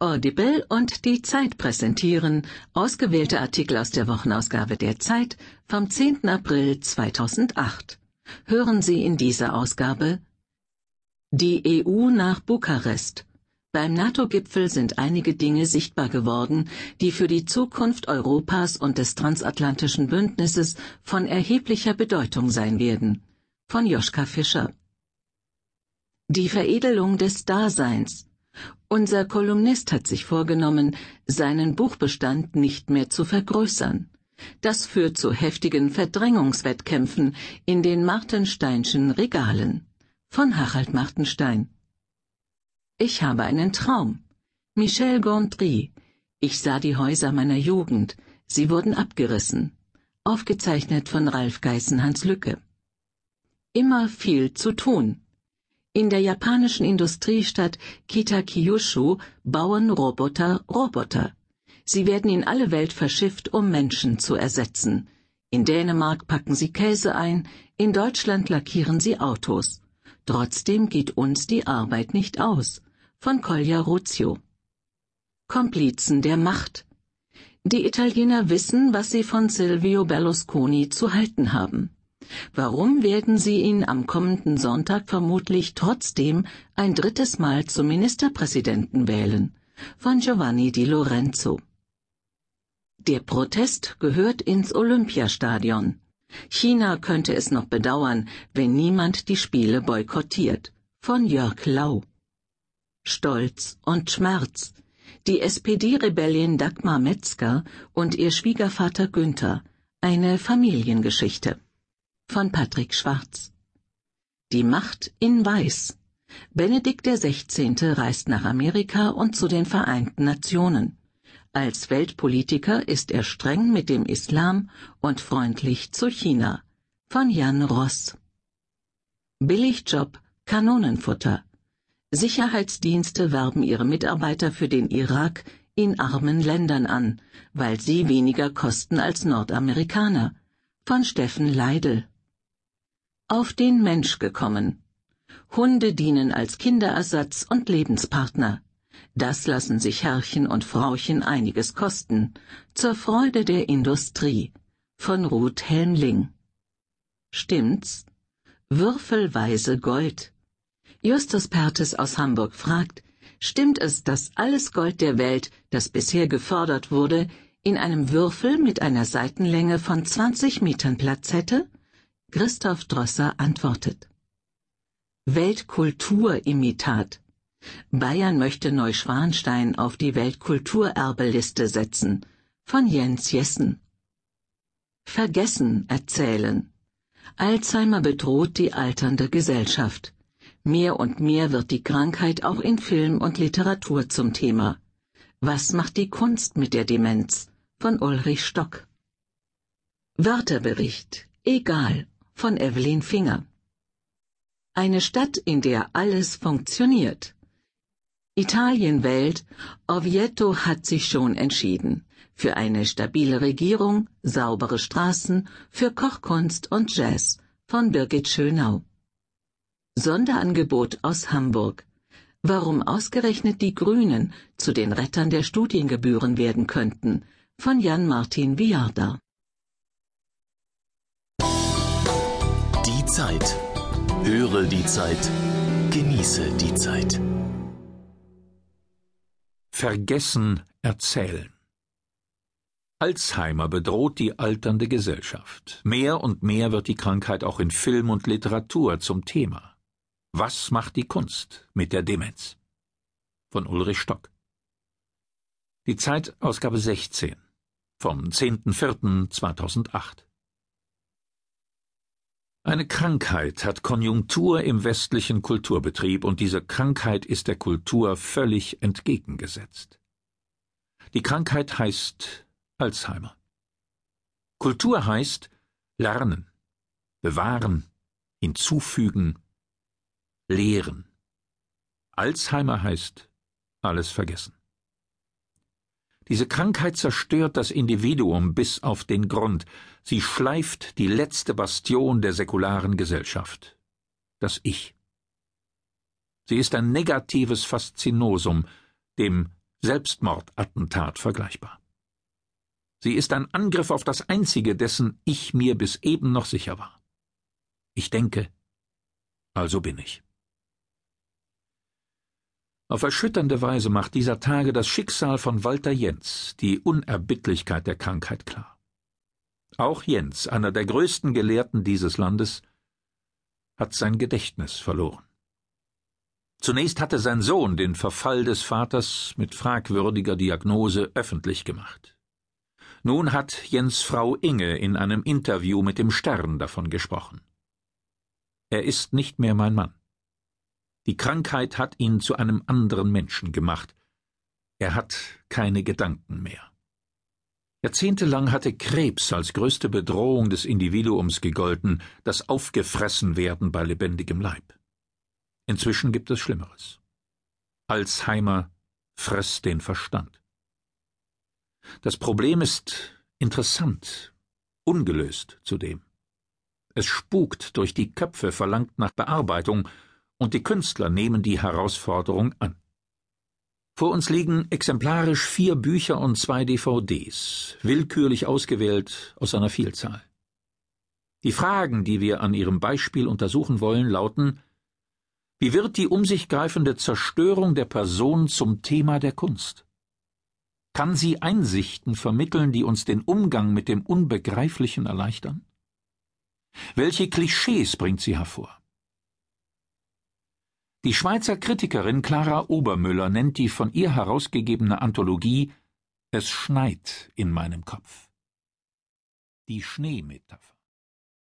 Audible und die Zeit präsentieren ausgewählte Artikel aus der Wochenausgabe der Zeit vom 10. April 2008. Hören Sie in dieser Ausgabe Die EU nach Bukarest. Beim NATO-Gipfel sind einige Dinge sichtbar geworden, die für die Zukunft Europas und des transatlantischen Bündnisses von erheblicher Bedeutung sein werden. Von Joschka Fischer. Die Veredelung des Daseins unser Kolumnist hat sich vorgenommen, seinen Buchbestand nicht mehr zu vergrößern. Das führt zu heftigen Verdrängungswettkämpfen in den Martensteinschen Regalen. Von Harald Martenstein. Ich habe einen Traum. Michel Gondry. Ich sah die Häuser meiner Jugend. Sie wurden abgerissen. Aufgezeichnet von Ralf Geißen-Hans Lücke. Immer viel zu tun. In der japanischen Industriestadt Kitakyushu bauen Roboter Roboter. Sie werden in alle Welt verschifft, um Menschen zu ersetzen. In Dänemark packen sie Käse ein, in Deutschland lackieren sie Autos. Trotzdem geht uns die Arbeit nicht aus. Von Collier Ruzio. Komplizen der Macht. Die Italiener wissen, was sie von Silvio Berlusconi zu halten haben. Warum werden Sie ihn am kommenden Sonntag vermutlich trotzdem ein drittes Mal zum Ministerpräsidenten wählen? Von Giovanni Di Lorenzo. Der Protest gehört ins Olympiastadion. China könnte es noch bedauern, wenn niemand die Spiele boykottiert. Von Jörg Lau. Stolz und Schmerz. Die SPD-Rebellin Dagmar Metzger und ihr Schwiegervater Günther. Eine Familiengeschichte von Patrick Schwarz. Die Macht in Weiß. Benedikt XVI. reist nach Amerika und zu den Vereinten Nationen. Als Weltpolitiker ist er streng mit dem Islam und freundlich zu China. Von Jan Ross. Billigjob, Kanonenfutter. Sicherheitsdienste werben ihre Mitarbeiter für den Irak in armen Ländern an, weil sie weniger kosten als Nordamerikaner. Von Steffen Leidel auf den Mensch gekommen. Hunde dienen als Kinderersatz und Lebenspartner. Das lassen sich Herrchen und Frauchen einiges kosten, zur Freude der Industrie. Von Ruth Helmling. Stimmt's? Würfelweise Gold. Justus Pertes aus Hamburg fragt, stimmt es, dass alles Gold der Welt, das bisher gefördert wurde, in einem Würfel mit einer Seitenlänge von 20 Metern Platz hätte? Christoph Drosser antwortet. Weltkulturimitat. Bayern möchte Neuschwanstein auf die Weltkulturerbeliste setzen. Von Jens Jessen. Vergessen erzählen. Alzheimer bedroht die alternde Gesellschaft. Mehr und mehr wird die Krankheit auch in Film und Literatur zum Thema. Was macht die Kunst mit der Demenz? Von Ulrich Stock. Wörterbericht. Egal von Evelyn Finger. Eine Stadt, in der alles funktioniert. Italienwelt, Oviedo hat sich schon entschieden. Für eine stabile Regierung, saubere Straßen, für Kochkunst und Jazz von Birgit Schönau. Sonderangebot aus Hamburg. Warum ausgerechnet die Grünen zu den Rettern der Studiengebühren werden könnten, von Jan Martin Viarda. Zeit. Höre die Zeit. Genieße die Zeit. Vergessen erzählen. Alzheimer bedroht die alternde Gesellschaft. Mehr und mehr wird die Krankheit auch in Film und Literatur zum Thema. Was macht die Kunst mit der Demenz? Von Ulrich Stock. Die Zeit Ausgabe 16 vom 10.04.2008 eine Krankheit hat Konjunktur im westlichen Kulturbetrieb, und diese Krankheit ist der Kultur völlig entgegengesetzt. Die Krankheit heißt Alzheimer. Kultur heißt lernen, bewahren, hinzufügen, lehren. Alzheimer heißt alles vergessen. Diese Krankheit zerstört das Individuum bis auf den Grund, sie schleift die letzte Bastion der säkularen Gesellschaft, das Ich. Sie ist ein negatives Faszinosum, dem Selbstmordattentat vergleichbar. Sie ist ein Angriff auf das Einzige, dessen ich mir bis eben noch sicher war. Ich denke, also bin ich. Auf erschütternde Weise macht dieser Tage das Schicksal von Walter Jens die Unerbittlichkeit der Krankheit klar. Auch Jens, einer der größten Gelehrten dieses Landes, hat sein Gedächtnis verloren. Zunächst hatte sein Sohn den Verfall des Vaters mit fragwürdiger Diagnose öffentlich gemacht. Nun hat Jens Frau Inge in einem Interview mit dem Stern davon gesprochen. Er ist nicht mehr mein Mann. Die Krankheit hat ihn zu einem anderen Menschen gemacht. Er hat keine Gedanken mehr. Jahrzehntelang hatte Krebs als größte Bedrohung des Individuums gegolten, das Aufgefressenwerden bei lebendigem Leib. Inzwischen gibt es Schlimmeres. Alzheimer frisst den Verstand. Das Problem ist interessant, ungelöst zudem. Es spukt durch die Köpfe, verlangt nach Bearbeitung, und die Künstler nehmen die Herausforderung an. Vor uns liegen exemplarisch vier Bücher und zwei DVDs, willkürlich ausgewählt aus einer Vielzahl. Die Fragen, die wir an ihrem Beispiel untersuchen wollen, lauten Wie wird die um sich greifende Zerstörung der Person zum Thema der Kunst? Kann sie Einsichten vermitteln, die uns den Umgang mit dem Unbegreiflichen erleichtern? Welche Klischees bringt sie hervor? Die Schweizer Kritikerin Clara Obermüller nennt die von ihr herausgegebene Anthologie Es schneit in meinem Kopf. Die Schneemetapher.